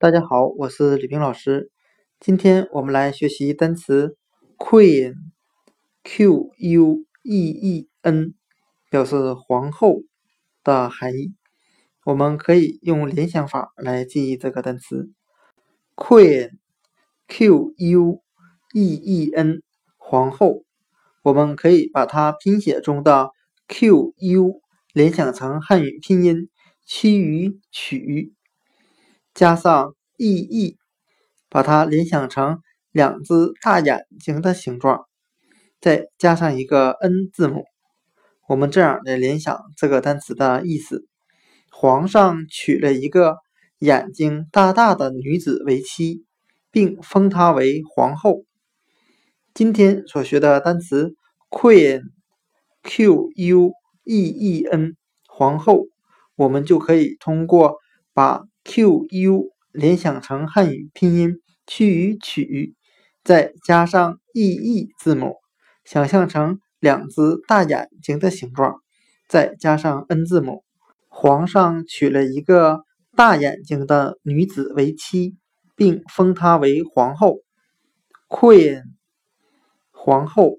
大家好，我是李平老师。今天我们来学习单词 queen，q u e e n，表示皇后的含义。我们可以用联想法来记忆这个单词 queen，q u e e n，皇后。我们可以把它拼写中的 q u 联想成汉语拼音趋于曲。加上 e e，把它联想成两只大眼睛的形状，再加上一个 n 字母，我们这样来联想这个单词的意思：皇上娶了一个眼睛大大的女子为妻，并封她为皇后。今天所学的单词 queen，q u e e n，皇后，我们就可以通过把 Q U 联想成汉语拼音趋于曲，再加上 E E 字母，想象成两只大眼睛的形状，再加上 N 字母。皇上娶了一个大眼睛的女子为妻，并封她为皇后。Queen，皇后。